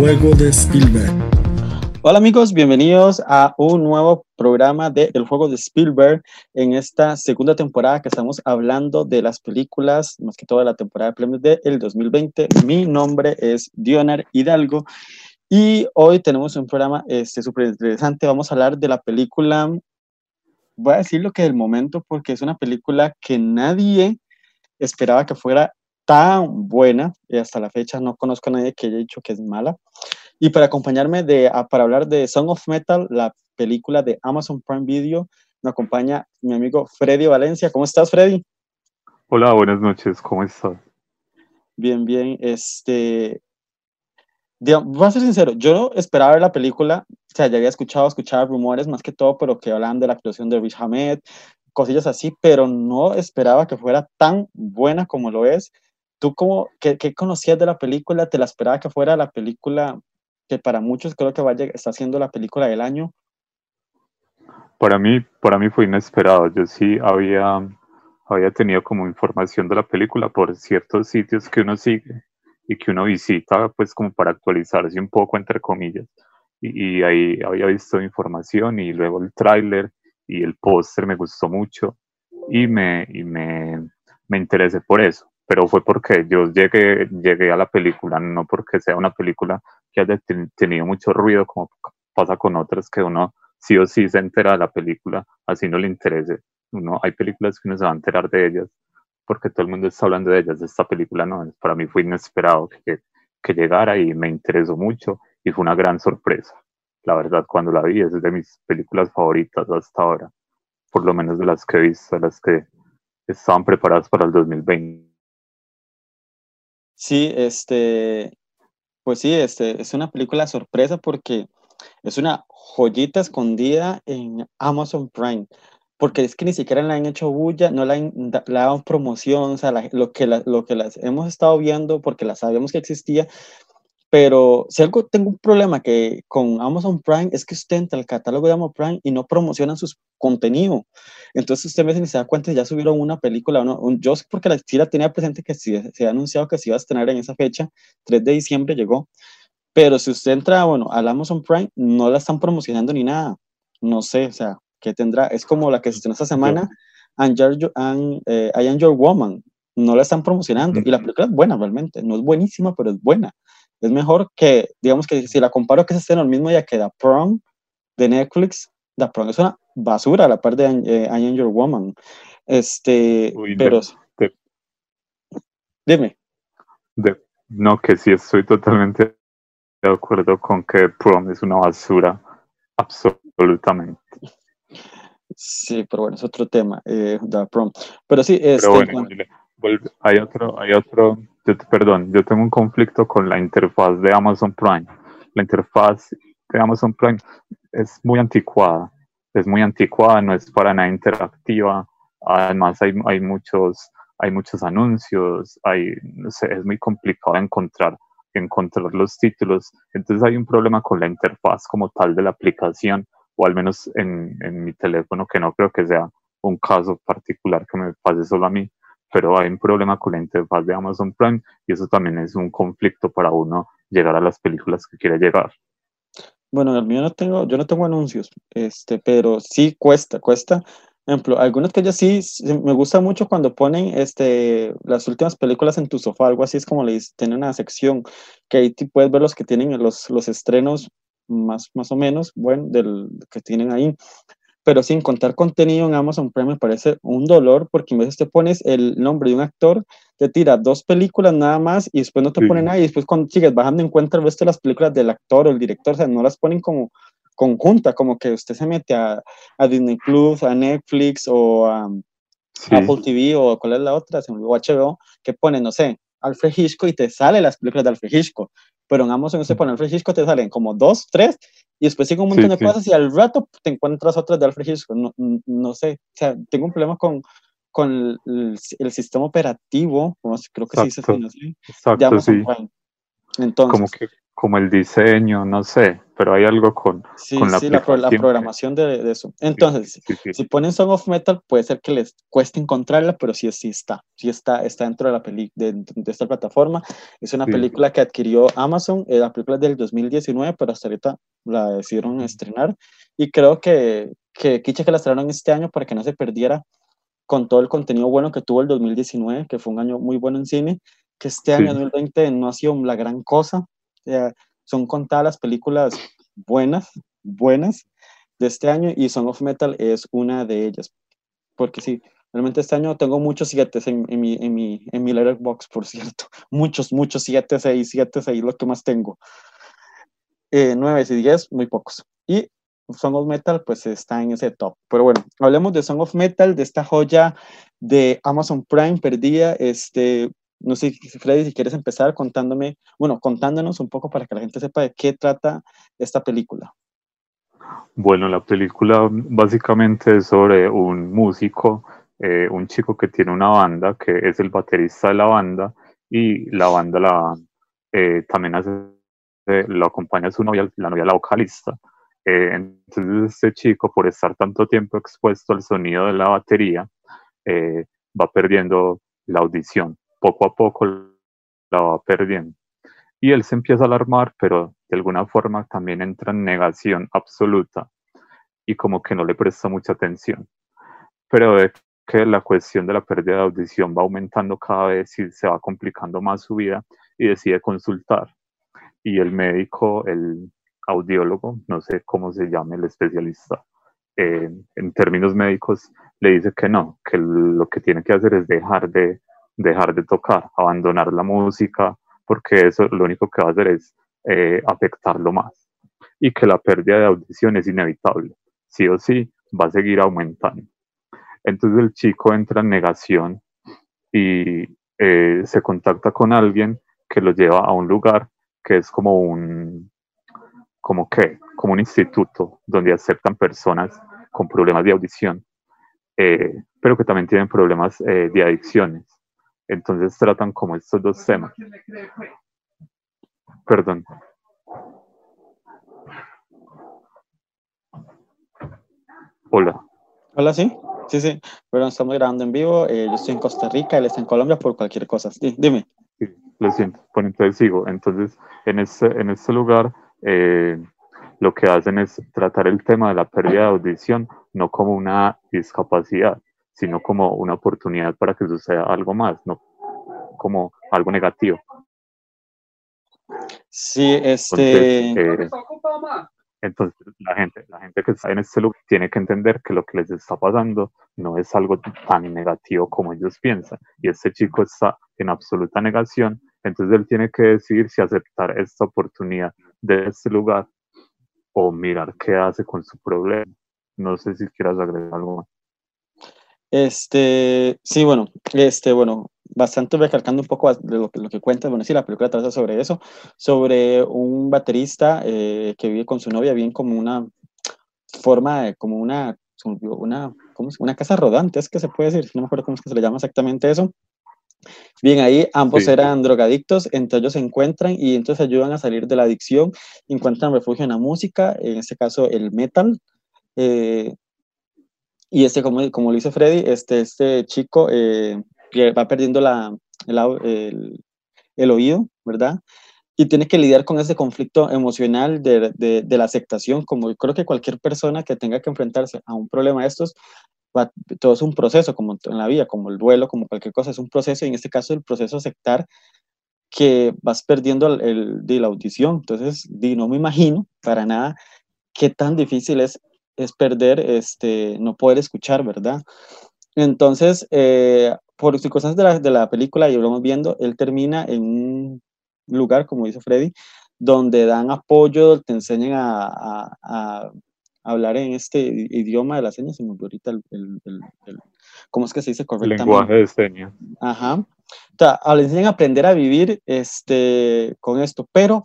Juego de Spielberg. Hola amigos, bienvenidos a un nuevo programa de El juego de Spielberg en esta segunda temporada que estamos hablando de las películas, más que todo de la temporada de premios del 2020. Mi nombre es Dionar Hidalgo y hoy tenemos un programa este, súper interesante. Vamos a hablar de la película, voy a decir lo que del momento porque es una película que nadie esperaba que fuera tan buena y hasta la fecha no conozco a nadie que haya dicho que es mala. Y para acompañarme de, para hablar de Song of Metal, la película de Amazon Prime Video, me acompaña mi amigo Freddy Valencia. ¿Cómo estás, Freddy? Hola, buenas noches. ¿Cómo estás? Bien, bien. Este, voy a ser sincero, yo no esperaba ver la película, o sea, ya había escuchado, escuchado rumores más que todo, pero que hablan de la actuación de Rich Hamed, cosillas así, pero no esperaba que fuera tan buena como lo es. ¿Tú cómo, qué, qué, conocías de la película? ¿Te la esperaba que fuera la película que para muchos creo que vaya, está siendo la película del año? Para mí, para mí fue inesperado. Yo sí había, había tenido como información de la película por ciertos sitios que uno sigue y que uno visita, pues como para actualizarse un poco, entre comillas. Y, y ahí había visto información y luego el tráiler y el póster me gustó mucho y me, y me, me interesé por eso pero fue porque yo llegué, llegué a la película, no porque sea una película que haya tenido mucho ruido, como pasa con otras que uno sí o sí se entera de la película, así no le interese. Uno, hay películas que uno se va a enterar de ellas porque todo el mundo está hablando de ellas. Esta película no, para mí fue inesperado que, que llegara y me interesó mucho y fue una gran sorpresa. La verdad, cuando la vi, es de mis películas favoritas hasta ahora, por lo menos de las que he visto, las que estaban preparadas para el 2020. Sí, este, pues sí, este, es una película sorpresa porque es una joyita escondida en Amazon Prime, porque es que ni siquiera la han hecho bulla, no la han dado promoción, o sea, lo, que lo que las hemos estado viendo porque la sabíamos que existía, pero si algo tengo un problema que con Amazon Prime es que usted entra al catálogo de Amazon Prime y no promocionan sus contenido. Entonces usted me se da cuenta ya subieron una película. ¿no? Yo sé porque la, sí la tenía presente que sí, se ha anunciado que se iba a estrenar en esa fecha. 3 de diciembre llegó. Pero si usted entra, bueno, al Amazon Prime, no la están promocionando ni nada. No sé, o sea, ¿qué tendrá? Es como la que se estrenó esta semana, and, and, eh, I Am Your Woman. No la están promocionando. Y la película es buena realmente. No es buenísima, pero es buena es mejor que, digamos que si la comparo que se esté en el mismo día que The Prom de Netflix, The Prom es una basura a la par de eh, I Am Your Woman. Este, pero... dime. no, que sí estoy totalmente de acuerdo con que Prom es una basura, absolutamente. Sí, pero bueno, es otro tema, eh, The Prom. Pero sí, este, hay otro, hay otro perdón, yo tengo un conflicto con la interfaz de Amazon Prime. La interfaz de Amazon Prime es muy anticuada, es muy anticuada, no es para nada interactiva. Además hay, hay muchos, hay muchos anuncios, hay, es muy complicado encontrar, encontrar los títulos. Entonces hay un problema con la interfaz como tal de la aplicación, o al menos en, en mi teléfono, que no creo que sea un caso particular que me pase solo a mí, pero hay un problema con la interfaz de Amazon Prime y eso también es un conflicto para uno llegar a las películas que quiere llegar. Bueno, el mío no tengo, yo no tengo anuncios, este, pero sí cuesta, cuesta. Por ejemplo, algunos que yo sí, me gusta mucho cuando ponen este, las últimas películas en tu sofá, algo así es como le tienen una sección que ahí puedes ver los que tienen los, los estrenos más, más o menos, bueno, que tienen ahí pero sin contar contenido en Amazon Prime me parece un dolor porque a veces te pones el nombre de un actor, te tira dos películas nada más y después no te ponen nada y después cuando sigues bajando encuentra el resto de las películas del actor o el director, o sea, no las ponen como conjunta, como que usted se mete a, a Disney Plus, a Netflix o a Apple TV o cuál es la otra, o HBO, que pone, no sé, Alfred Hitchcock y te salen las películas de Alfred Hitchcock, pero en Amazon se pone Alfred Hitchcock te salen como dos, tres y después sigue un montón de cosas y al rato te encuentras otras de Alfred Hitchcock. No, no, sé, o sea, tengo un problema con, con el, el sistema operativo, como creo que sí se dice así, Exacto, sí. Entonces, como que, como el diseño, no sé, pero hay algo con, Sí, con la sí, la, pro- la programación de, de eso. Entonces, Sí, si ponen Song of Metal, puede ser que les cueste encontrarla, pero sí, sí está. Sí está, está dentro de la peli de, de esta plataforma. Es una película que adquirió Amazon. eh, la película es del 2019, pero hasta ahorita la decidieron estrenar. Y creo que, que Kicha que la estrenaron este año para que no se perdiera con todo el contenido bueno que tuvo el 2019, que fue un año muy bueno en cine, que este año Sí. 2020 no ha sido la gran cosa. Sea, son contadas las películas buenas, buenas de este año y Song of Metal es una de ellas. Porque sí, realmente este año tengo muchos 7 en, en, mi, en, mi, en mi letterbox, por cierto. Muchos, muchos 7, 6, 7, 6, lo que más tengo. Eh, 9 y 10, muy pocos. Y Song of Metal, pues está en ese top. Pero bueno, hablemos de Song of Metal, de esta joya de Amazon Prime perdida. Este, no sé, Freddy, si quieres empezar contándome, bueno, contándonos un poco para que la gente sepa de qué trata esta película. Bueno, la película básicamente es sobre un músico, eh, un chico que tiene una banda, que es el baterista de la banda, y la banda la, eh, también hace, lo acompaña su novia, la novia la vocalista. Eh, entonces este chico, por estar tanto tiempo expuesto al sonido de la batería, va perdiendo la audición. Poco a poco la va perdiendo. Y él se empieza a alarmar, pero de alguna forma también entra en negación absoluta y como que no le presta mucha atención. Pero ve que la cuestión de la pérdida de audición va aumentando cada vez y se va complicando más su vida y decide consultar. Y el médico, el audiólogo, no sé cómo se llame el especialista, eh, en términos médicos, le dice que no, que lo que tiene que hacer es dejar de, dejar de tocar, abandonar la música, porque eso lo único que va a hacer es eh, afectarlo más. Y que la pérdida de audición es inevitable, sí o sí, va a seguir aumentando. Entonces el chico entra en negación y eh, se contacta con alguien que lo lleva a un lugar que es como un, como que, como un instituto donde aceptan personas con problemas de audición, eh, pero que también tienen problemas de adicciones. Entonces tratan como estos dos temas. Perdón. Hola. Hola, sí. Sí, sí. Pero estamos grabando en vivo. Eh, yo estoy en Costa Rica, él está en Colombia por cualquier cosa. Sí, dime. Sí, lo siento. Bueno, entonces sigo. Entonces, en este, en este lugar, eh, lo que hacen es tratar el tema de la pérdida de audición no como una discapacidad, sino como una oportunidad para que suceda algo más, no como algo negativo. Sí, este. Entonces, eh, entonces la gente, la gente que está en este lugar tiene que entender que lo que les está pasando no es algo tan negativo como ellos piensan. Y este chico está en absoluta negación, entonces él tiene que decidir si aceptar esta oportunidad de este lugar o mirar qué hace con su problema. No sé si quieras agregar algo más. Este, sí, bueno, este, bueno, bastante recalcando un poco de lo que, lo que cuenta, bueno, sí, la película trata sobre eso, sobre un baterista eh, que vive con su novia, bien como una forma, de, como una, una, ¿cómo es? una casa rodante, es que se puede decir, no me acuerdo cómo es que se le llama exactamente eso. Bien, ahí ambos sí. eran drogadictos, entre ellos se encuentran y entonces ayudan a salir de la adicción, encuentran refugio en la música, en este caso el metal. Eh, y este, como, como lo dice Freddy, este, este chico eh, va perdiendo la, el, el, el, oído, ¿verdad? Y tiene que lidiar con ese conflicto emocional de, de, de, la aceptación, como creo que cualquier persona que tenga que enfrentarse a un problema de estos, va, todo es un proceso, como en la vida, como el duelo, como cualquier cosa, es un proceso, y en este caso el proceso aceptar que vas perdiendo el, el, de la audición. Entonces, di, no me imagino para nada qué tan difícil es es perder, este, no poder escuchar, ¿verdad? Entonces, eh, por circunstancias de la, de la película, y lo vamos viendo, él termina en un lugar, como dice Freddy, donde dan apoyo, te enseñan a, a, a hablar en este idioma de las señas, se me olvidó ahorita el, el, el, el, ¿cómo es que se dice correctamente? Lenguaje de señas. Ajá. O sea, le enseñan a aprender a vivir este, con esto, pero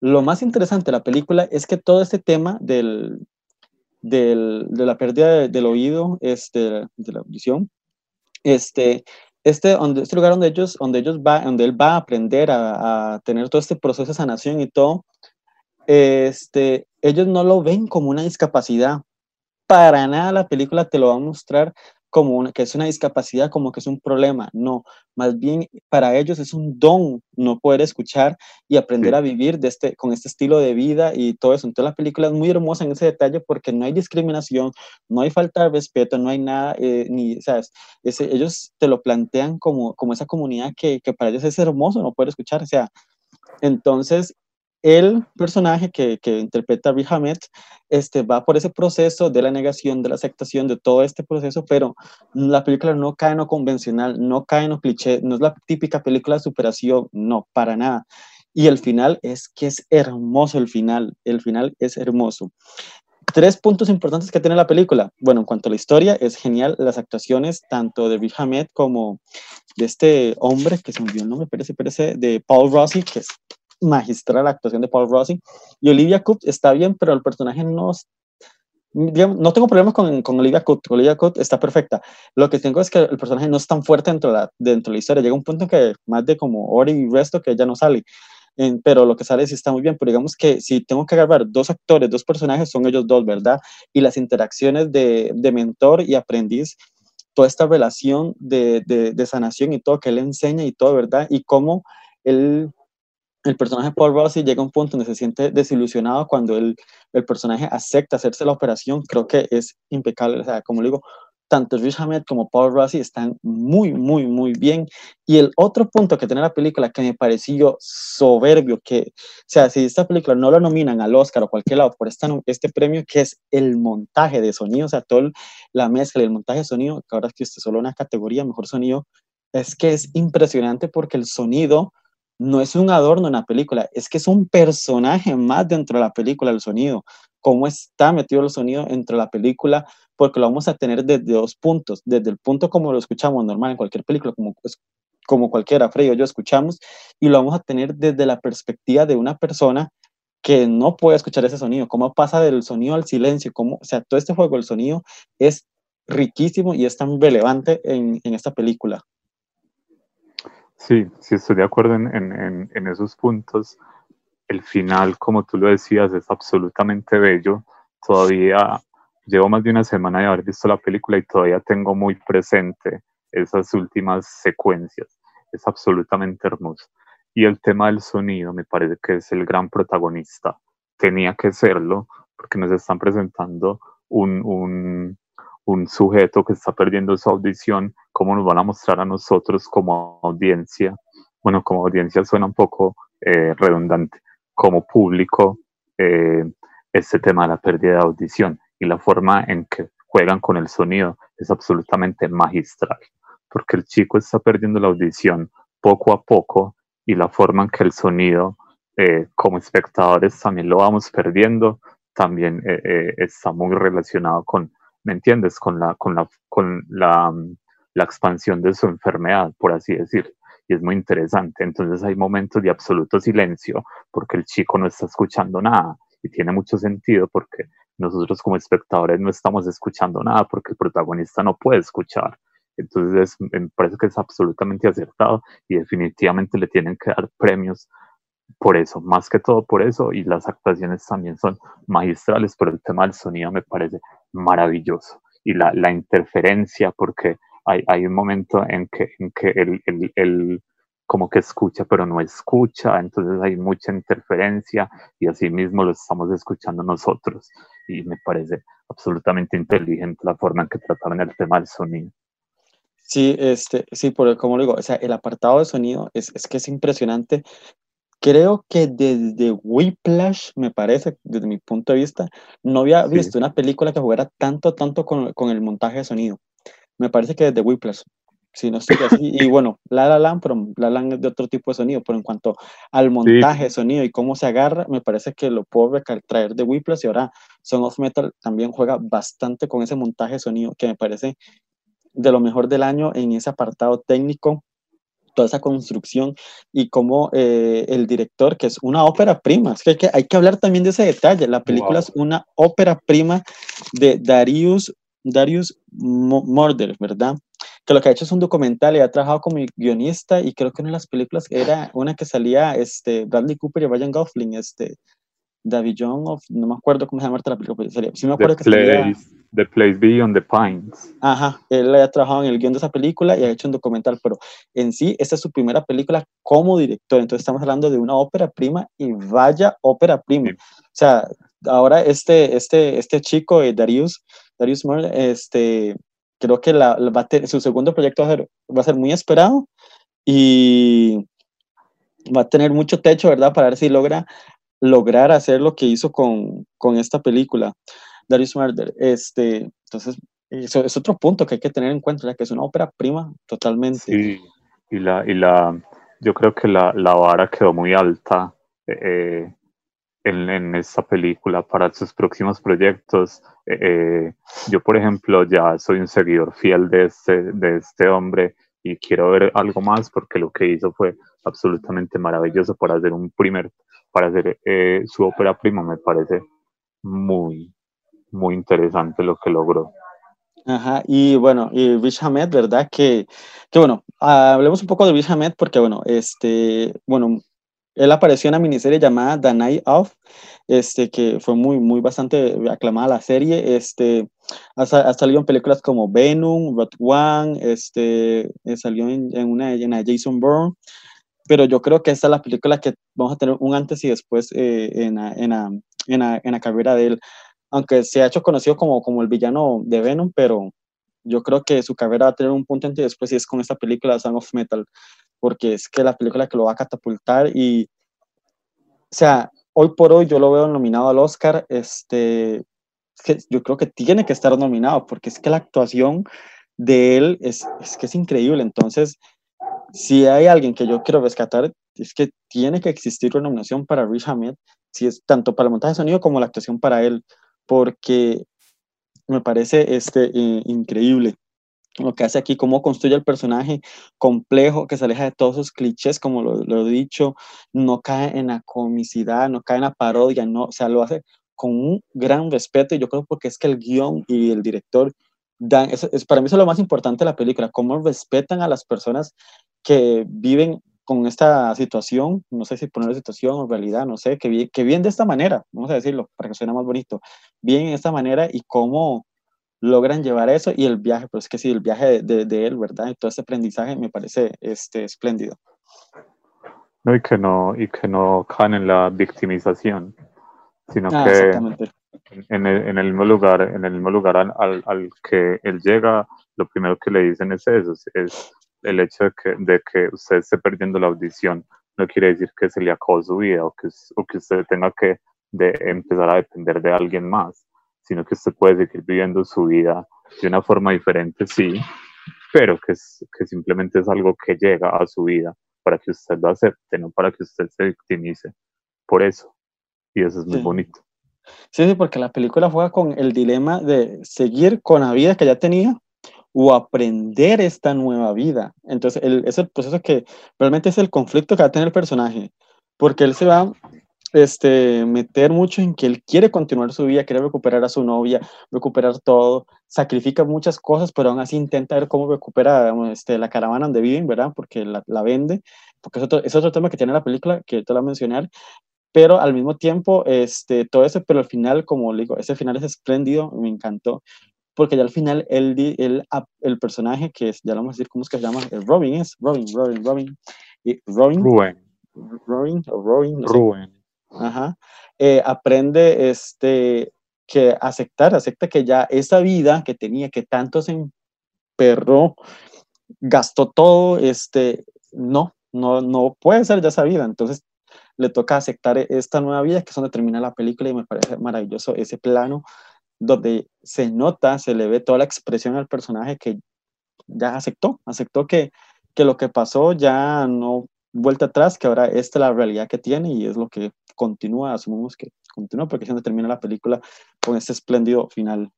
lo más interesante de la película es que todo este tema del, del, de la pérdida de, del oído, este, de la audición, este, este, donde, este lugar donde ellos, donde ellos va, donde él va a aprender a, a tener todo este proceso de sanación y todo, este, ellos no lo ven como una discapacidad. Para nada la película te lo va a mostrar como una, que es una discapacidad, como que es un problema. No, más bien para ellos es un don no poder escuchar y aprender a vivir de este, con este estilo de vida y todo eso. Entonces la película es muy hermosa en ese detalle porque no hay discriminación, no hay falta de respeto, no hay nada, eh, ni, ¿sabes? Ese, ellos te lo plantean como, como esa comunidad que, que para ellos es hermoso no poder escuchar. O sea, entonces el personaje que, interpreta Riz Ahmed este, va por ese proceso de la negación, de la aceptación, de todo este proceso, pero la película no cae en lo convencional, no cae en lo cliché, no es la típica película de superación, no, para nada. Y el final es que es hermoso el final, el final es hermoso. Tres puntos importantes que tiene la película. Bueno, en cuanto a la historia, es genial las actuaciones tanto de Riz Ahmed como de este hombre, que se me olvidó el nombre, parece, parece, de Paul Rossi, que es magistral la actuación de Paul Rossi. Y Olivia Cook está bien, pero el personaje no. Digamos, no tengo problemas con, con Olivia Cook. Olivia Cook está perfecta. Lo que tengo es que el personaje no es tan fuerte dentro de la, dentro de la historia. Llega un punto que más de como Ori y resto que ella no sale. Pero lo que sale sí está muy bien. Pero digamos que si tengo que grabar dos actores, dos personajes, son ellos dos, ¿verdad? Y las interacciones de, de mentor y aprendiz toda esta relación de, de, de, sanación y todo que él enseña y todo, ¿verdad? Y cómo él el personaje Paul Rossi llega a un punto donde se siente desilusionado cuando el, el personaje acepta hacerse la operación, creo que es impecable, o sea, como le digo, tanto Rich Hamed como Paul Rossi están muy, muy, muy bien. Y el otro punto que tiene la película que me pareció soberbio, que, o sea, si esta película no la nominan al Oscar o cualquier lado por esta, este premio, que es el montaje de sonido, o sea, toda la mezcla y el montaje de sonido, que ahora es que usted solo una categoría, mejor sonido, es que es impresionante porque el sonido no es un adorno en la película, es que es un personaje más dentro de la película, el sonido. Cómo está metido el sonido dentro de la película, porque lo vamos a tener desde dos puntos, desde el punto como lo escuchamos normal en cualquier película, como, como cualquiera, Freddy o yo escuchamos, y lo vamos a tener desde la perspectiva de una persona que no puede escuchar ese sonido, cómo pasa del sonido al silencio, cómo, o sea, todo este juego del sonido es riquísimo y es tan relevante en, en esta película. Sí, sí estoy de acuerdo en, en, en, esos puntos. El final, como tú lo decías, es absolutamente bello. Todavía llevo más de una semana de haber visto la película y todavía tengo muy presente esas últimas secuencias. Es absolutamente hermoso. Y el tema del sonido me parece que es el gran protagonista. Tenía que serlo porque nos están presentando un, un, un sujeto que está perdiendo su audición, cómo nos van a mostrar a nosotros como audiencia, bueno, como audiencia suena un poco eh, redundante, como público, eh, este tema de la pérdida de audición y la forma en que juegan con el sonido es absolutamente magistral, porque el chico está perdiendo la audición poco a poco y la forma en que el sonido, eh, como espectadores también lo vamos perdiendo, también está muy relacionado con ¿me entiendes? Con la, con la, con la, la expansión de su enfermedad, por así decir. Y es muy interesante. Entonces hay momentos de absoluto silencio porque el chico no está escuchando nada. Y tiene mucho sentido porque nosotros como espectadores no estamos escuchando nada porque el protagonista no puede escuchar. Entonces me parece que es absolutamente acertado y definitivamente le tienen que dar premios por eso, más que todo por eso, y las actuaciones también son magistrales, pero el tema del sonido me parece maravilloso. Y la, la interferencia, porque hay, hay, un momento en que, en que el, como que escucha, pero no escucha, entonces hay mucha interferencia y así mismo lo estamos escuchando nosotros. Y me parece absolutamente inteligente la forma en que trataron el tema del sonido. Sí, este, sí, por, como digo, o sea, el apartado de sonido es, es que es impresionante creo que desde Whiplash, me parece, desde mi punto de vista, no había sí. visto una película que jugara tanto, tanto con, con, el montaje de sonido. Me parece que desde Whiplash, si no estoy así. y bueno, La La Land, pero La Land es de otro tipo de sonido, pero en cuanto al montaje de sonido y cómo se agarra, me parece que lo puedo traer de Whiplash y ahora Son of Metal también juega bastante con ese montaje de sonido que me parece de lo mejor del año en ese apartado técnico toda esa construcción y cómo eh, el director, que es una ópera prima, es que hay, que hay, que hablar también de ese detalle, la película wow. es una ópera prima de Darius, Darius Morder, ¿verdad? que lo que ha hecho es un documental y ha trabajado como guionista y creo que una de las películas era una que salía este, Bradley Cooper y Ryan Gosling, este, David John, of, no me acuerdo cómo se llama la película, sí me acuerdo the que place, salía, The Place Beyond the Pines. Ajá, él ha trabajado en el guion de esa película y ha hecho un documental, pero en sí, esta es su primera película como director, entonces estamos hablando de una ópera prima y vaya ópera prima. Sí. O sea, ahora este, este, este chico, eh, Darius, Darius Murray, este, creo que la, la va a tener- su segundo proyecto va a, ser, va a ser muy esperado y va a tener mucho techo, ¿verdad? Para ver si logra lograr hacer lo que hizo con, con esta película, Darius Murder. Este, entonces, eso es otro punto que hay que tener en cuenta, que es una ópera prima totalmente. Y la, y la, yo creo que la, la vara quedó muy alta eh, en, en esta película para sus próximos proyectos. Eh, eh, yo, por ejemplo, ya soy un seguidor fiel de este, de este hombre y quiero ver algo más porque lo que hizo fue absolutamente maravilloso para hacer un primer, para hacer eh, su ópera prima, me parece muy, muy interesante lo que logró. Ajá, y bueno, y Riz Ahmed, ¿verdad? Que, que bueno, hablemos un poco de Riz Ahmed porque, bueno, este, bueno, él apareció en una miniserie llamada The Night Of, este, que fue muy, muy bastante aclamada la serie, este, ha, sa- ha salido en películas como Venom, Rogue One, este, eh, salió en, en una, en la Jason Bourne, pero yo creo que esta es la película que vamos a tener un antes y después eh, en, la, en, la, en, la, en la carrera de él aunque se ha hecho conocido como, como el villano de Venom, pero yo creo que su carrera va a tener un punto antes y después y es con esta película Sound of Metal, porque es que la película que lo va a catapultar y, o sea, hoy por hoy yo lo veo nominado al Oscar, este, es que yo creo que tiene que estar nominado, porque es que la actuación de él es, es que es increíble, entonces, si hay alguien que yo quiero rescatar, es que tiene que existir una nominación para Riz Ahmed, si es tanto para el montaje de sonido como la actuación para él, porque me parece este, eh, increíble lo que hace aquí, cómo construye el personaje complejo, que se aleja de todos esos clichés, como lo, lo he dicho, no cae en la comicidad, no cae en la parodia, no, o sea, lo hace con un gran respeto y yo creo porque es que el guion y el director dan, eso, es, para mí eso es lo más importante de la película, cómo respetan a las personas que viven con esta situación, no sé si poner situación o realidad, no sé, que, vi, que viven de esta manera, vamos a decirlo, para que suene más bonito, viven de esta manera y cómo logran llevar eso y el viaje, pues que sí, el viaje de, de, de, él, ¿verdad? Y todo ese aprendizaje me parece este, espléndido. No, y que no, y que no caen en la victimización, sino ah, que en el, en el mismo lugar, en el mismo lugar al, al, que él llega, lo primero que le dicen es eso, es el hecho de que, de que usted esté perdiendo la audición, no quiere decir que se le acabó su vida o que, o que usted tenga que de empezar a depender de alguien más, sino que usted puede seguir viviendo su vida de una forma diferente, sí, pero que, es, que simplemente es algo que llega a su vida para que usted lo acepte, no para que usted se victimice por eso. Y eso es muy Sí. bonito. Sí, sí, porque la película juega con el dilema de seguir con la vida que ya tenía o aprender esta nueva vida. Entonces, el, es el proceso que realmente es el conflicto que va a tener el personaje, porque él se va este, meter mucho en que él quiere continuar su vida, quiere recuperar a su novia, recuperar todo, sacrifica muchas cosas, pero aún así intenta ver cómo recupera este, la caravana donde viven, ¿verdad? Porque la, la vende, porque es otro, es otro tema que tiene la película, que te lo voy mencionar, pero al mismo tiempo, este, todo eso, pero al final, como le digo, ese final es espléndido, me encantó, porque ya al final él, él, el personaje que es, ya lo vamos a decir, ¿cómo es que se llama? Robin es, Robin, Robin, Robin, y Robin, Rubén, Robin, o Robin, no sé. Rubén. Ajá. Eh, aprende este, que aceptar, acepta que ya esa vida que tenía, que tanto se emperró, gastó todo, este, no, no, no puede ser ya esa vida. Entonces le toca aceptar esta nueva vida, que es donde termina la película y me parece maravilloso ese plano donde se nota, se le ve toda la expresión al personaje que ya aceptó, aceptó que, que lo que pasó ya no vuelta atrás, que ahora esta es la realidad que tiene y es lo que continúa, asumimos que continúa porque donde termina la película con este espléndido final.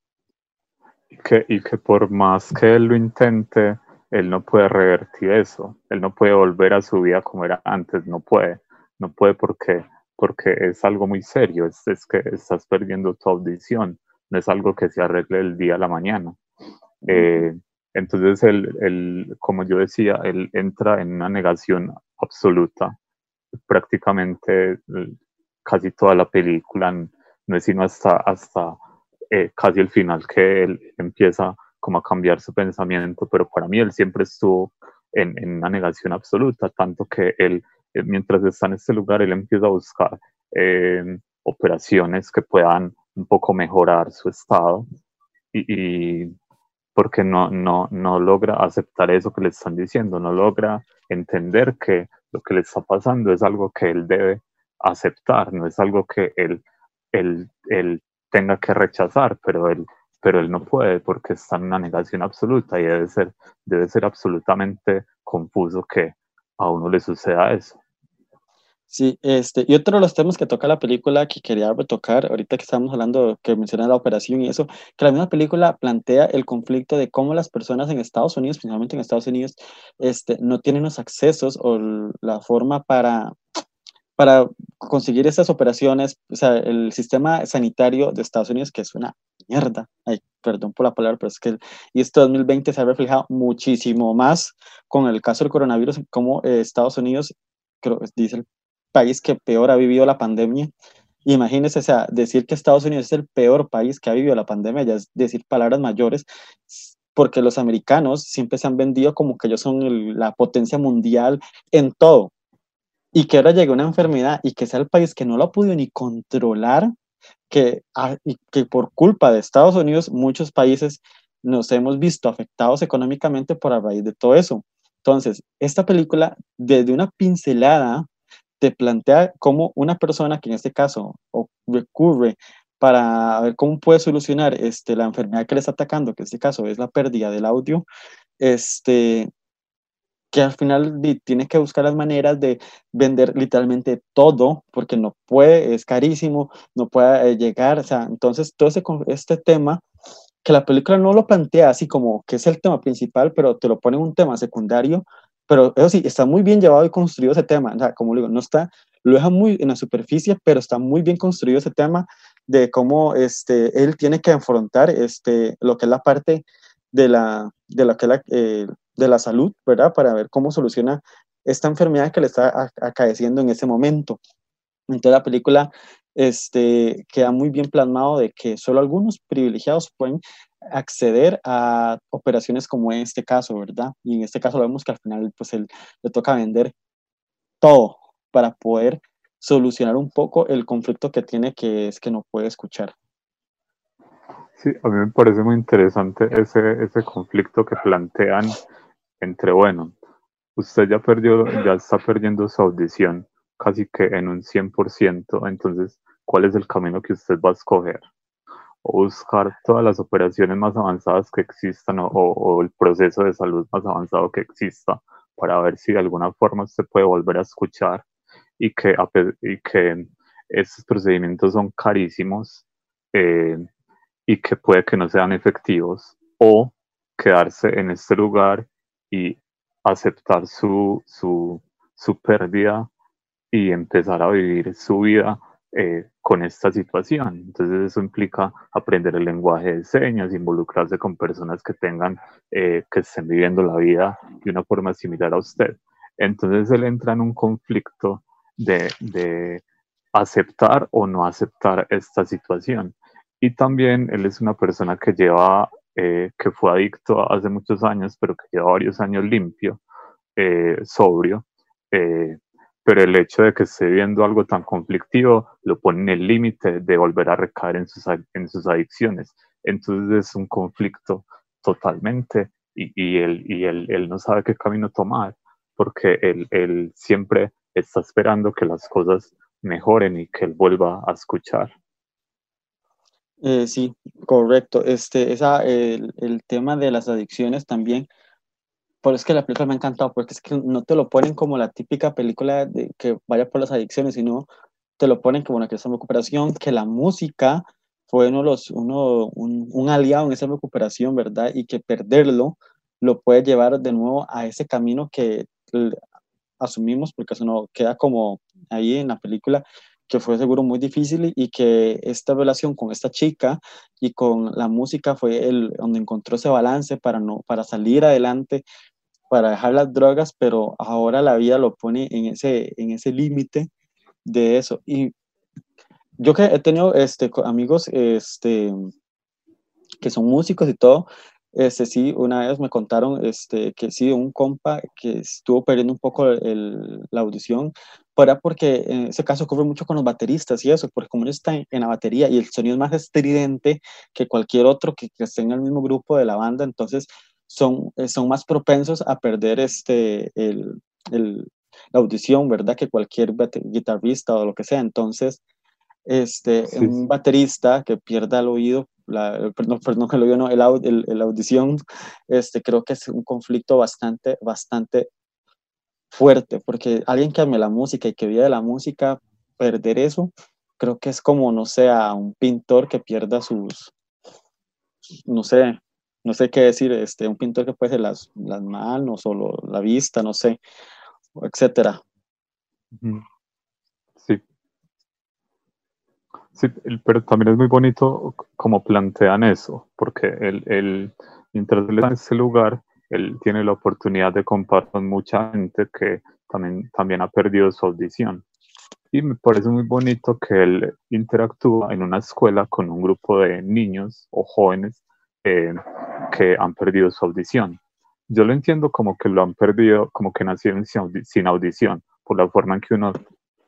Y que, y que por más que él lo intente, él no puede revertir eso, él no puede volver a su vida como era antes, no puede, no puede porque, porque es algo muy serio, es, es que estás perdiendo tu audición, no es algo que se arregle el día a la mañana. Eh, Entonces, él, él, como yo decía, él entra en una negación absoluta. Prácticamente casi toda la película, no es sino hasta, hasta eh, casi el final que él empieza como a cambiar su pensamiento, pero para mí él siempre estuvo en, en una negación absoluta, tanto que él, eh, mientras está en este lugar, él empieza a buscar eh, operaciones que puedan un poco mejorar su estado y, porque no, no, no logra aceptar eso que le están diciendo, no logra entender que lo que le está pasando es algo que él debe aceptar, no es algo que él, él, él tenga que rechazar, pero él, pero él no puede porque está en una negación absoluta y debe ser, debe ser absolutamente confuso que a uno le suceda eso. Sí, este, y otro de los temas que toca la película que quería tocar, ahorita que estamos hablando, que menciona la operación y eso, que la misma película plantea el conflicto de cómo las personas en Estados Unidos, principalmente en Estados Unidos, este, no tienen los accesos o la forma para, para conseguir esas operaciones, o sea, el sistema sanitario de Estados Unidos, que es una mierda, ay, perdón por la palabra, pero es que, y este 2020 se ha reflejado muchísimo más con el caso del coronavirus, como eh, Estados Unidos, creo, dice el país que peor ha vivido la pandemia. Imagínense, o sea, decir que Estados Unidos es el peor país que ha vivido la pandemia, ya es decir palabras mayores, porque los americanos siempre se han vendido como que ellos son la potencia mundial en todo. Y que ahora llegue una enfermedad y que sea el país que no lo ha podido ni controlar, que, ah, que por culpa de Estados Unidos muchos países nos hemos visto afectados económicamente por a raíz de todo eso. Entonces, esta película, desde una pincelada te plantea cómo una persona que en este caso recurre para ver cómo puede solucionar este, la enfermedad que le está atacando, que en este caso es la pérdida del audio, este, que al final tiene que buscar las maneras de vender literalmente todo, porque no puede, es carísimo, no puede eh, llegar, o sea, entonces todo ese, este tema, que la película no lo plantea así como que es el tema principal, pero te lo pone un tema secundario, pero eso sí, está muy bien llevado y construido ese tema. O sea, como digo, no está, lo deja muy en la superficie, pero está muy bien construido ese tema de cómo este, él tiene que afrontar este, lo que es la parte de la, de lo que la, eh, de la salud, ¿verdad? Para ver cómo soluciona esta enfermedad que le está acaeciendo en ese momento. Entonces la película este, queda muy bien plasmado de que solo algunos privilegiados pueden acceder a operaciones como en este caso, ¿verdad? Y en este caso lo vemos que al final pues él le toca vender todo para poder solucionar un poco el conflicto que tiene que es que no puede escuchar. Sí, a mí me parece muy interesante ese, ese conflicto que plantean entre, bueno, usted ya perdió, ya está perdiendo su audición casi que en un 100%, entonces, ¿cuál es el camino que usted va a escoger? o buscar todas las operaciones más avanzadas que existan o, el proceso de salud más avanzado que exista para ver si de alguna forma se puede volver a escuchar y que, y que estos procedimientos son carísimos eh, y que puede que no sean efectivos o quedarse en este lugar y aceptar su, su, su pérdida y empezar a vivir su vida eh, con esta situación. Entonces eso implica aprender el lenguaje de señas, involucrarse con personas que tengan, eh, que estén viviendo la vida de una forma similar a usted. Entonces él entra en un conflicto de, de aceptar o no aceptar esta situación. Y también él es una persona que lleva, eh, que fue adicto hace muchos años, pero que lleva varios años limpio, sobrio, pero el hecho de que esté viendo algo tan conflictivo lo pone en el límite de volver a recaer en sus, en sus adicciones. Entonces es un conflicto totalmente y, y, él, y él, él, no sabe qué camino tomar porque él, él siempre está esperando que las cosas mejoren y que él vuelva a escuchar. Eh, sí, correcto. Este, esa, el, el tema de las adicciones también por eso es que la película me ha encantado, porque es que no te lo ponen como la típica película de que vaya por las adicciones, sino te lo ponen como una que es una recuperación, que la música fue uno, los, uno un, un, aliado en esa recuperación, ¿verdad? Y que perderlo lo puede llevar de nuevo a ese camino que asumimos, porque eso no queda como ahí en la película, que fue seguro muy difícil y que esta relación con esta chica y con la música fue el donde encontró ese balance para no para salir adelante para dejar las drogas pero ahora la vida lo pone en ese en ese límite de eso. Y yo que he tenido este amigos este que son músicos y todo este, sí, una vez me contaron este, que sí, un compa que estuvo perdiendo un poco el, la audición, pero porque en ese caso ocurre mucho con los bateristas y eso, porque como ellos están en la batería y el sonido es más estridente que cualquier otro que, que esté en el mismo grupo de la banda, entonces son, eh, son más propensos a perder este, el, el, la audición, ¿verdad? Que cualquier guitarrista o lo que sea. Entonces, este, un baterista que pierda el oído, la, perdón, perdón, el oído no, el, el, el, audición, este, creo que es un conflicto bastante, bastante fuerte, porque alguien que ame la música y que vive de la música, perder eso, creo que es como, no sé, a un pintor que pierda sus, no sé, no sé qué decir, este, un pintor que puede ser las, las manos o lo, la vista, no sé, etcétera. Sí. Sí, pero también es muy bonito como plantean eso, porque el, el mientras él en ese lugar, él tiene la oportunidad de compartir con mucha gente que también, también ha perdido su audición. Y me parece muy bonito que él interactúa en una escuela con un grupo de niños o jóvenes eh, que han perdido su audición. Yo lo entiendo como que lo han perdido, como que nacieron sin audición, por la forma en que uno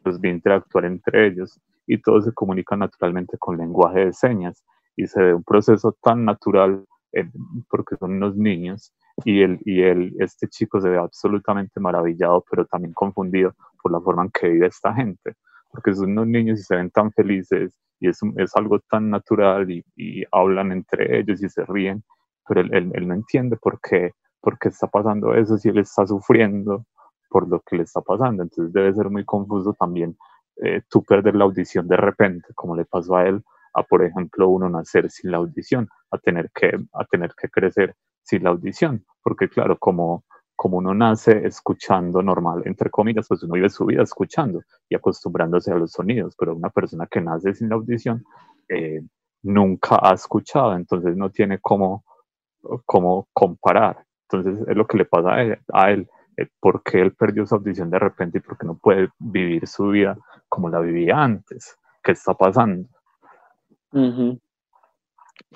los ve interactuar entre ellos y todos se comunican naturalmente con lenguaje de señas y se ve un proceso tan natural eh, porque son unos niños y, el, y el, este chico se ve absolutamente maravillado, pero también confundido por la forma en que vive esta gente, porque son unos niños y se ven tan felices y es, es algo tan natural y, y, hablan entre ellos y se ríen, pero él, no entiende por qué, por qué está pasando eso si él está sufriendo por lo que le está pasando, entonces debe ser muy confuso también eh, tú perder la audición de repente, como le pasó a él, a por ejemplo uno nacer sin la audición, a tener que, a tener que crecer sin la audición, porque claro, como, como uno nace escuchando normal, entre comillas, pues uno vive su vida escuchando y acostumbrándose a los sonidos, pero una persona que nace sin la audición eh, nunca ha escuchado, entonces no tiene cómo, cómo comparar. Entonces es lo que le pasa a él, a él eh, por qué él perdió su audición de repente y por qué no puede vivir su vida como la vivía antes. ¿Qué está pasando? Uh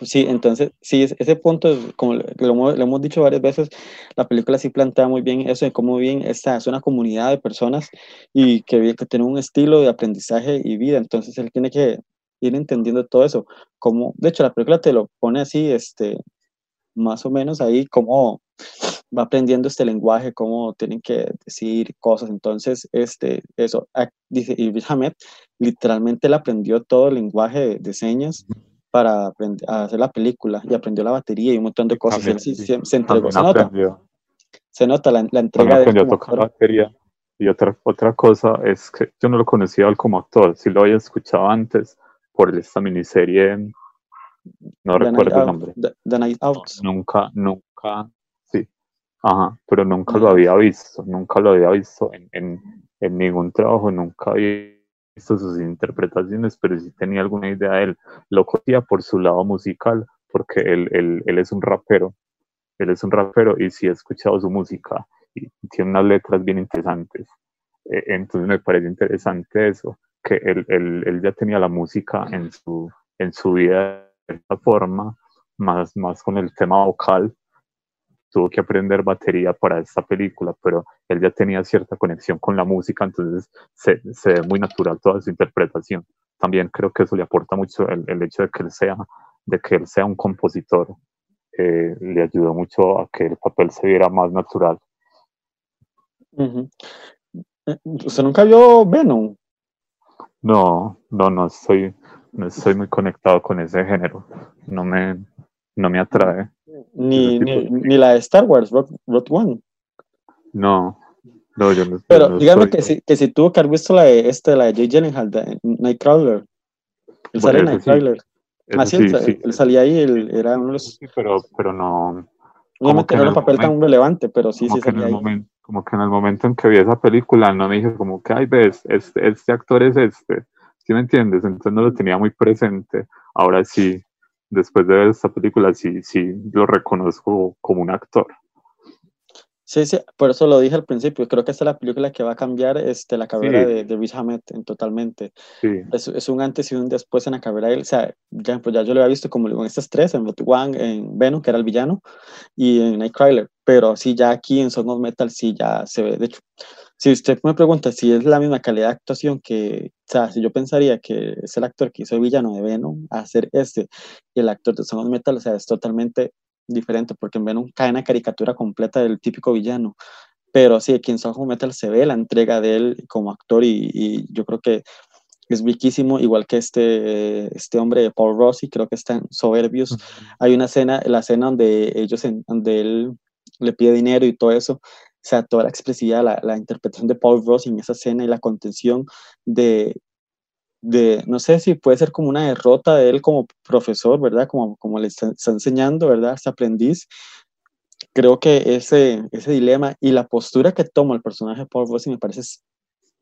Sí, entonces, sí, ese punto, como lo, hemos dicho varias veces, la película sí plantea muy bien eso de cómo bien esta es una comunidad de personas y que, que tiene un estilo de aprendizaje y vida, entonces él tiene que ir entendiendo todo eso, como, de hecho, la película te lo pone así, este, más o menos ahí, cómo va aprendiendo este lenguaje, cómo tienen que decir cosas, entonces, este, eso, dice Ibn Hamed, literalmente él aprendió todo el lenguaje de, de señas, para aprender, a hacer la película y aprendió la batería y un montón de cosas. Él sí, se, se, entregó, se nota. Se nota la, la entrega de a tocar batería. Y otra, otra cosa es que yo no lo conocía él como actor, sí lo había escuchado antes por esta miniserie, no The recuerdo el nombre. Out, The, The Night Out. Nunca, nunca, sí, ajá, pero nunca lo había visto, nunca lo había visto en, en, en ningún trabajo, nunca había visto sus interpretaciones, pero sí tenía alguna idea de él. Lo conocía por su lado musical, porque él, él, él, es un rapero, él es un rapero y sí he escuchado su música y tiene unas letras bien interesantes. Eh, entonces me parece interesante eso, que él, él, él, ya tenía la música en su, en su vida de esta forma, más, más con el tema vocal, tuvo que aprender batería para esta película, pero él ya tenía cierta conexión con la música, entonces se, se ve muy natural toda su interpretación. También creo que eso le aporta mucho el, el hecho de que él sea, de que él sea un compositor, eh, le ayudó mucho a que el papel se viera más natural. Uh -huh. ¿Usted nunca vio Venom? No, no, no estoy, no estoy muy conectado con ese género. No me, no me atrae. Ni, ni, ni, la de Star Wars, Rogue One. No, no, yo no. Pero no dígame soy- que si, que si tuvo que haber visto la de, este, la de Jay Gyllenhaal, de Nightcrawler. Él sale en Bueno, eso sí, Nightcrawler. Ah, sí, sí, él, sa- sí. él salía ahí, él era uno de los... Sí, pero, pero no. Obviamente no en era un el papel tan momento- relevante, pero sí, sí en salía el ahí. momento, como que en el momento en que vi esa película no me dije como que ay ves este, este actor es este ¿Sí me entiendes? Entonces no lo tenía muy presente. Ahora sí, después de ver esta película, sí, sí lo reconozco como un actor. Sí, sí, por eso lo dije al principio. Creo que esta es la película que va a cambiar este, la carrera de, de Riz Ahmed en totalmente. Sí. Es, es, un antes y un después en la carrera de él. O sea, ya, pues ya yo lo había visto como en estas tres, en Wang, en Venom, que era el villano, y en Nightcrawler. Pero sí, ya aquí en Song of Metal sí ya se ve. De hecho, si usted me pregunta si es la misma calidad de actuación que, o sea, si yo pensaría que es el actor que hizo el villano de Venom a hacer este y el actor de Song of Metal, o sea, es totalmente diferente, porque en Venom cae una caricatura completa del típico villano. Pero sí, aquí en Sound of Metal se ve la entrega de él como actor y, y yo creo que es riquísimo, igual que este, este hombre, Paul Rossi, creo que está en Soberbios. Uh -huh. Hay una escena, la escena donde ellos, en, donde él le pide dinero y todo eso, o sea, toda la expresividad, la, interpretación de Paul Rossi en esa escena y la contención de, no sé si puede ser como una derrota de él como profesor, ¿verdad? Como, como le está, está enseñando, ¿verdad? Este aprendiz. Creo que ese, ese dilema y la postura que toma el personaje de Paul Rossi me parece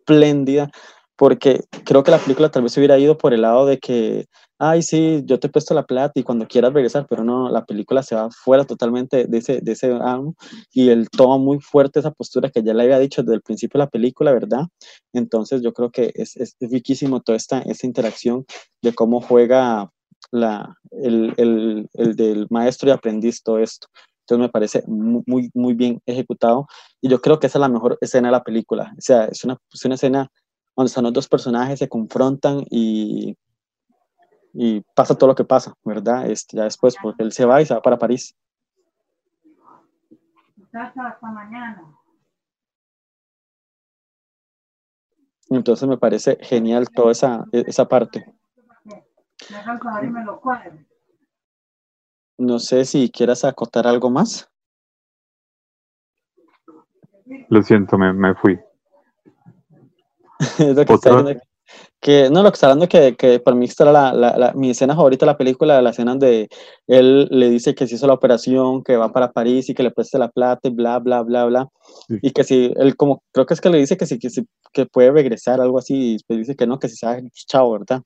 espléndida, porque creo que la película tal vez se hubiera ido por el lado de que, ay, sí, yo te presto la plata y cuando quieras regresar, pero no, la película se va fuera totalmente de ese, de ese amo y él toma muy fuerte esa postura que ya le había dicho desde el principio de la película, ¿verdad? Entonces yo creo que es, es, riquísimo toda esta, esta interacción de cómo juega la, el, el, el del maestro y aprendiz todo esto. Entonces me parece muy, muy bien ejecutado y yo creo que esa es la mejor escena de la película. O sea, es una, es una escena donde están los dos personajes, se confrontan y, y pasa todo lo que pasa, ¿verdad? Este, ya después, porque él se va y se va para París. Hasta mañana. Entonces me parece genial toda esa, esa parte. No sé si quieras acotar algo más. Lo siento, me, me fui. es lo que está diciendo que no lo que está hablando que, que para mí está la, la, la, mi escena favorita de la película la escena donde él le dice que se hizo la operación que va para París y que le preste la plata y bla bla bla bla. Sí. y que si él como creo que es que le dice que si que, si, que puede regresar algo así y después dice que no que si sabe chao verdad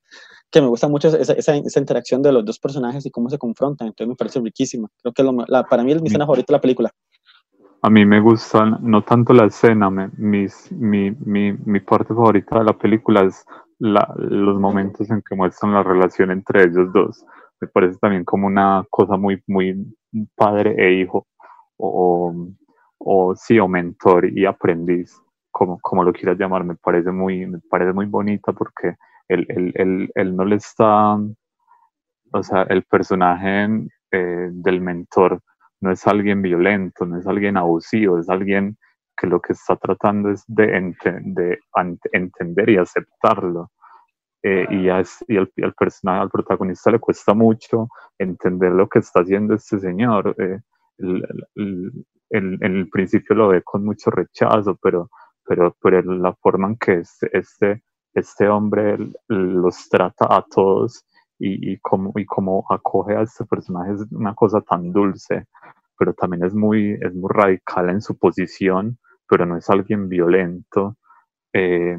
que me gusta mucho esa, esa, esa, interacción de los dos personajes y cómo se confrontan entonces me parece riquísima. Creo que lo, la, para mí es mi escena favorita de la película a mí me gustan, no tanto la escena, me, mis, mi, mi, mi, parte favorita de la película es los momentos en que muestran la relación entre ellos dos. Me parece también como una cosa muy, muy padre e hijo, o, o sí, o mentor y aprendiz, como, como lo quieras llamar, me parece muy, me parece muy bonita porque él, él, él, él no le está, o sea, el personaje eh, del mentor no es alguien violento, no es alguien abusivo, es alguien que lo que está tratando es de, ente de entender y aceptarlo. Eh, y, es, y al, al, personaje, al protagonista le cuesta mucho entender lo que está haciendo este señor. Eh, el, el, el, en el principio lo ve con mucho rechazo, pero, pero, pero la forma en que este, este, este hombre los trata a todos y, y, cómo, y cómo acoge a este personaje es una cosa tan dulce, pero también es muy, es muy radical en su posición, pero no es alguien violento. Eh,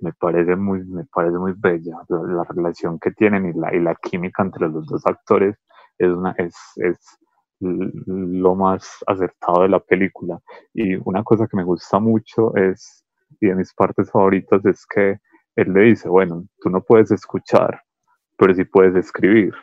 me parece muy, me parece muy bella la, la, relación que tienen y la, y la química entre los dos actores es, una, es, es lo más acertado de la película. Y una cosa que me gusta mucho es, y de mis partes favoritas, es que él le dice, bueno, tú no puedes escuchar, pero sí puedes escribir.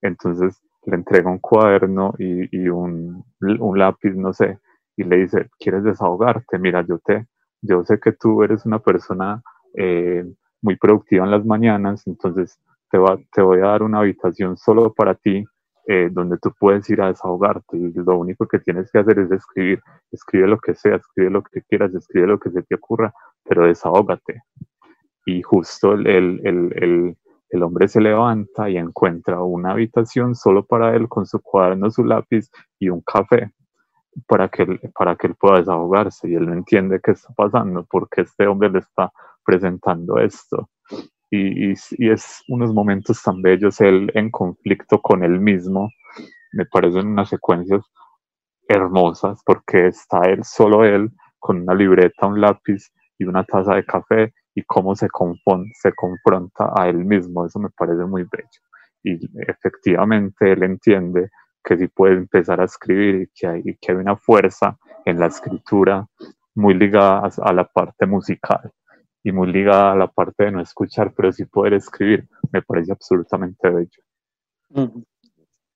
Entonces le entrega un cuaderno y, un, lápiz, no sé, y le dice, ¿quieres desahogarte? Mira, yo, te, yo sé que tú eres una persona eh, muy productiva en las mañanas, entonces te, va, te voy a dar una habitación solo para ti, eh, donde tú puedes ir a desahogarte y lo único que tienes que hacer es escribir, escribe lo que sea, escribe lo que quieras, escribe lo que se te ocurra, pero desahógate. Y justo el, el, el el hombre se levanta y encuentra una habitación solo para él con su cuaderno, su lápiz y un café para que, él, para que él pueda desahogarse. Y él no entiende qué está pasando, porque este hombre le está presentando esto. Y, y, y es unos momentos tan bellos, él en conflicto con él mismo. Me parecen unas secuencias hermosas, porque está él, solo él, con una libreta, un lápiz y una taza de café y cómo se, se confronta a él mismo. Eso me parece muy bello. Y efectivamente él entiende que sí puede empezar a escribir y que hay, que hay una fuerza en la escritura muy ligada a, la parte musical y muy ligada a la parte de no escuchar, pero sí poder escribir, me parece absolutamente bello.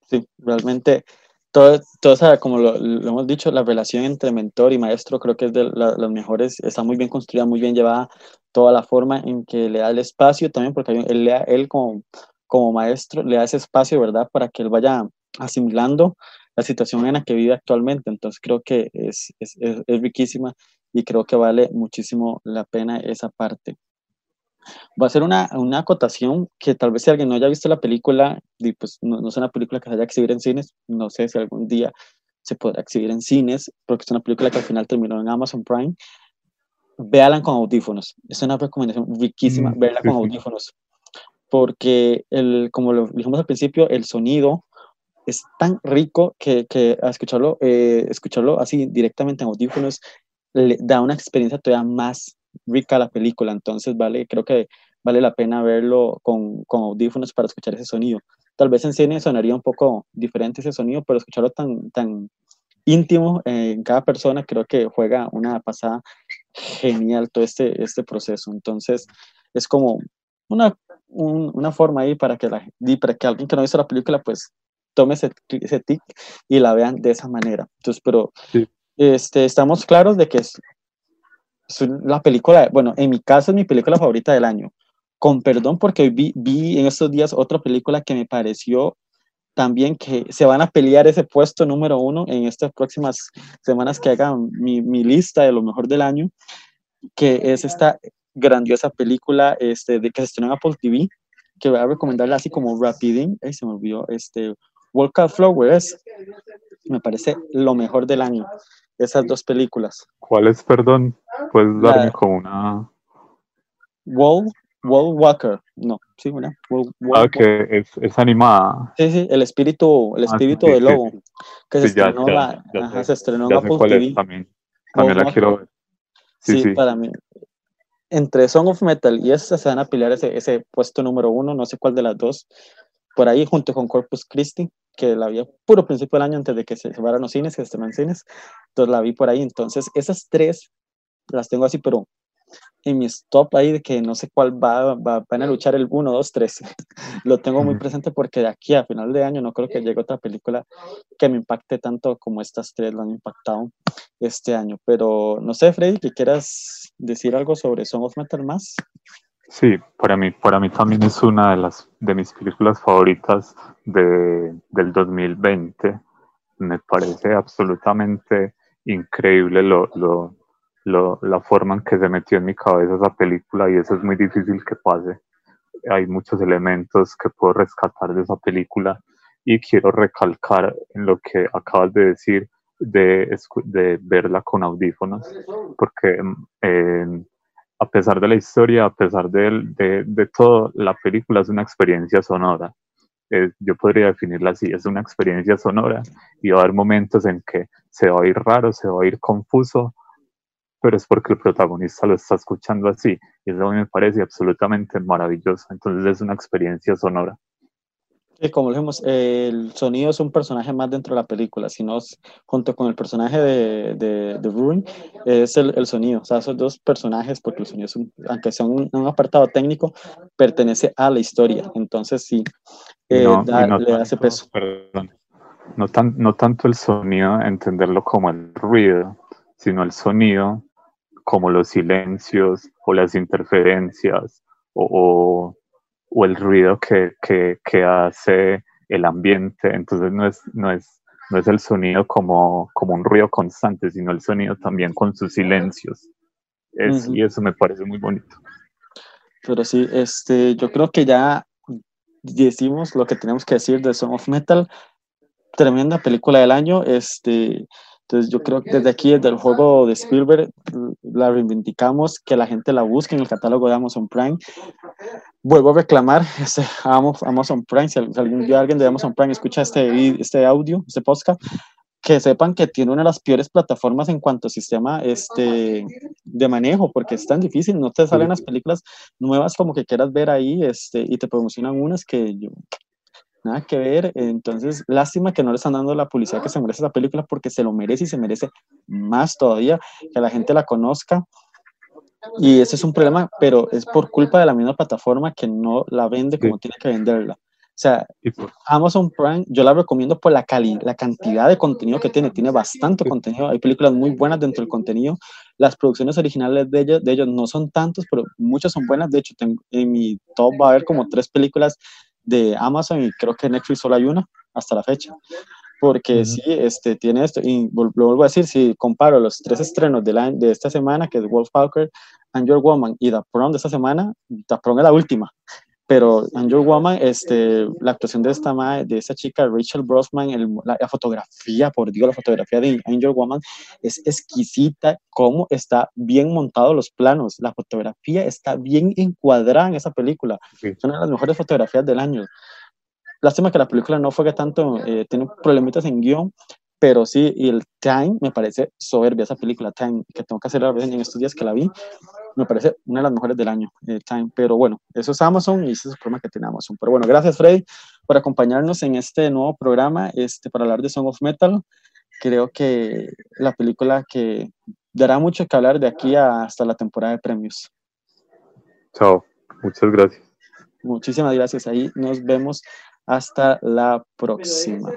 Sí, realmente todo, todo como lo, hemos dicho, la relación entre mentor y maestro creo que es de las mejores, está muy bien construida, muy bien llevada, toda la forma en que le da el espacio también, porque él, él como, como maestro le da ese espacio, ¿verdad? Para que él vaya asimilando la situación en la que vive actualmente. Entonces creo que es, es, es, riquísima y creo que vale muchísimo la pena esa parte. Va a ser una, una, acotación que tal vez si alguien no haya visto la película, y pues no, no, es una película que se haya exhibir en cines, no sé si algún día se podrá exhibir en cines, porque es una película que al final terminó en Amazon Prime. Véala con audífonos. Es una recomendación riquísima, mm, verla con audífonos. Porque, el, como lo dijimos al principio, el sonido es tan rico que, que escucharlo, eh, escucharlo así directamente en audífonos le da una experiencia todavía más rica a la película. Entonces, vale, creo que vale la pena verlo con, con, audífonos para escuchar ese sonido. Tal vez en cine sonaría un poco diferente ese sonido, pero escucharlo tan, tan íntimo en cada persona creo que juega una pasada genial todo este, este proceso. Entonces, es como una, una forma ahí para que, la, para que alguien que no visto la película, pues tome ese, ese tic y la vean de esa manera. Entonces, pero este, estamos claros de que es, la película, bueno, en mi caso es mi película favorita del año. Con perdón porque vi, vi en estos días otra película que me pareció también que se van a pelear ese puesto número uno en estas próximas semanas que hagan mi, mi lista de lo mejor del año, que es esta grandiosa película este, de que se estrenó en Apple TV, que voy a recomendarla así como rapidín, se me olvidó, este, Walk Flowers, me parece lo mejor del año, esas dos películas. ¿Cuál es, perdón? ¿Puedes darme como una...? Wall, Wall Walker, no, sí, una. ah, que es, es, animada. Sí, sí, el espíritu, el ah, espíritu del lobo, que se, estrenó la, ajá, se estrenó en Apple TV. también, también la quiero ver. Sí, sí, para mí. Entre Song of Metal y esa se van a pelear ese, ese puesto número uno, no sé cuál de las dos, por ahí junto con Corpus Christi, que la vi puro principio del año antes de que se llevaran los cines, que se en cines, entonces la vi por ahí, entonces esas tres las tengo así, pero en mi stop ahí de que no sé cuál va, va, van a luchar el 1, 2, 3. Lo tengo muy presente porque de aquí a final de año no creo que llegue otra película que me impacte tanto como estas tres lo han impactado este año. Pero no sé, Freddy, que quieras decir algo sobre Song of Metal más. Sí, para mí, para mí también es una de las de mis películas favoritas de, del 2020. Me parece absolutamente increíble lo, lo, lo, la forma en que se metió en mi cabeza esa película y eso es muy difícil que pase. Hay muchos elementos que puedo rescatar de esa película y quiero recalcar en lo que acabas de decir de, de verla con audífonos, porque eh, a pesar de la historia, a pesar de, de, de todo, la película es una experiencia sonora. yo podría definirla así, es una experiencia sonora y va a haber momentos en que se va a ir raro, se va a ir confuso, pero es porque el protagonista lo está escuchando así y eso a mí me parece absolutamente maravilloso. Entonces es una experiencia sonora. Como dijimos, el sonido es un personaje más dentro de la película, sino junto con el personaje de, de, de Ruin, es el, el, sonido. O sea, esos dos personajes, porque el sonido, es un, aunque sea un, un, apartado técnico, pertenece a la historia. Entonces, sí, eh, no, da, no le da ese peso. Perdón. No, tan, no tanto el sonido, entenderlo como el ruido, sino el sonido como los silencios o las interferencias o, o o el ruido que, que, que, hace el ambiente. Entonces no es, no es, no es el sonido como, como un ruido constante, sino el sonido también con sus silencios. Es, uh -huh. Y eso me parece muy bonito. Pero sí, este, yo creo que ya decimos lo que tenemos que decir de Song of Metal. Tremenda película del año. Este, entonces yo creo que desde aquí, desde el juego de Spielberg, la reivindicamos, que la gente la busque en el catálogo de Amazon Prime. Vuelvo a reclamar este, Amazon Prime, si algún día alguien de Amazon Prime escucha este, este audio, este podcast, que sepan que tiene una de las peores plataformas en cuanto a sistema este, de manejo, porque es tan difícil, no te salen las películas nuevas como que quieras ver ahí este, y te promocionan unas que yo, nada que ver, entonces lástima que no le están dando la publicidad que se merece esa película porque se lo merece y se merece más todavía, que la gente la conozca. Y ese es un problema, pero es por culpa de la misma plataforma que no la vende como tiene que venderla. O sea, Amazon Prime, yo la recomiendo por la, cali la cantidad de contenido que tiene. Tiene bastante contenido. Hay películas muy buenas dentro del contenido. Las producciones originales de ellos, de ellos no son tantos, pero muchas son buenas. De hecho, tengo, en mi top va a haber como tres películas de Amazon y creo que Netflix solo hay una hasta la fecha. Porque sí, este, tiene esto. Y lo vuelvo a decir, si comparo los tres estrenos de, la, de esta semana, que es Wolf Walker, and Your Woman y The Prom de esta semana, The Prom es la última pero Angel Woman, este, la actuación de esta, de esta chica, Rachel Brosman, la, fotografía, por Dios, la fotografía de Angel Woman es exquisita, cómo está bien montado los planos, la fotografía está bien encuadrada en esa película, es una de las mejores fotografías del año. Lástima que la película no fue que tanto, eh, tiene problemitas en guion, pero sí, y el Time me parece soberbia esa película, Time, que tengo que hacer la en estos días que la vi, me parece una de las mejores del año, eh, Time. Pero bueno, eso es Amazon y ese es el problema que tiene Amazon. Pero bueno, gracias Freddy por acompañarnos en este nuevo programa este, para hablar de Song of Metal. Creo que la película que dará mucho que hablar de aquí hasta la temporada de premios. Chao, muchas gracias. Muchísimas gracias. Ahí nos vemos hasta la próxima.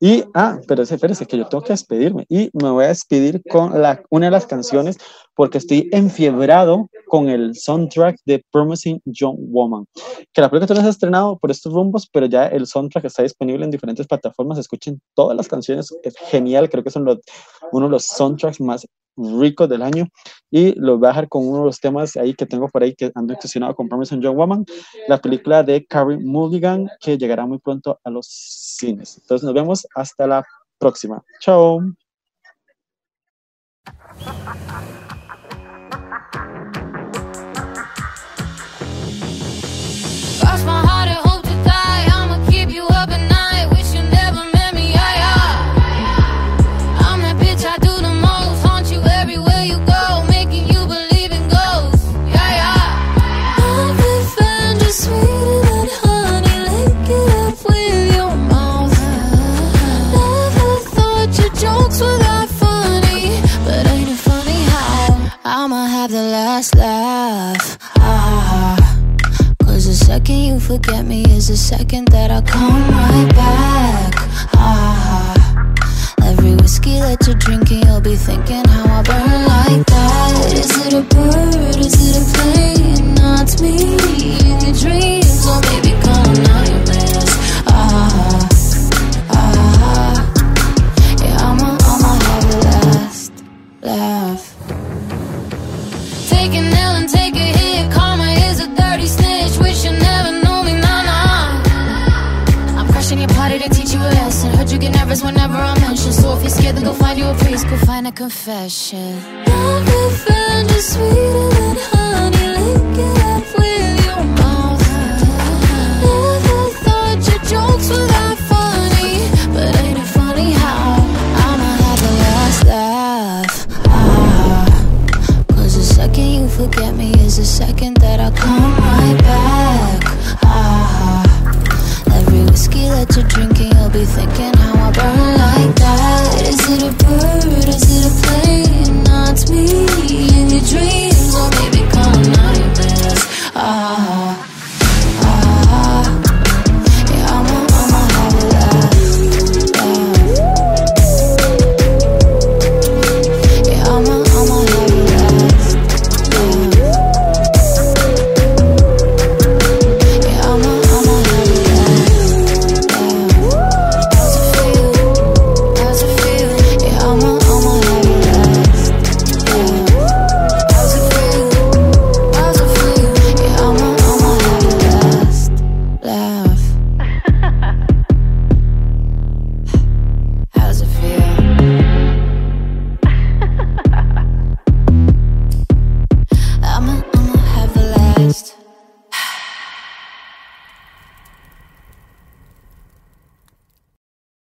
Y, ah, pero espérese, que yo tengo que despedirme. Y me voy a despedir con la, una de las canciones porque estoy enfiebrado con el soundtrack de Promising Young Woman. Que la película no se ha estrenado por estos rumbos, pero ya el soundtrack está disponible en diferentes plataformas. Escuchen todas las canciones, es genial. Creo que son los, uno de los soundtracks más ricos del año y los voy a dejar con uno de los temas ahí que tengo por ahí que ando obsesionado con Promising Young Woman, la película de Carrie Mulligan que llegará muy pronto a los cines. Entonces nos vemos hasta la próxima. Chao. Forget me is the second that I come right back. Ah, every whiskey that you're drinking, you'll be thinking how I burn like that. Is it a bird? Is it a plane? Not me in your dreams, or maybe You whenever I mention. So if you're scared, then go find you a priest. Go find a confession. Love revenge is sweeter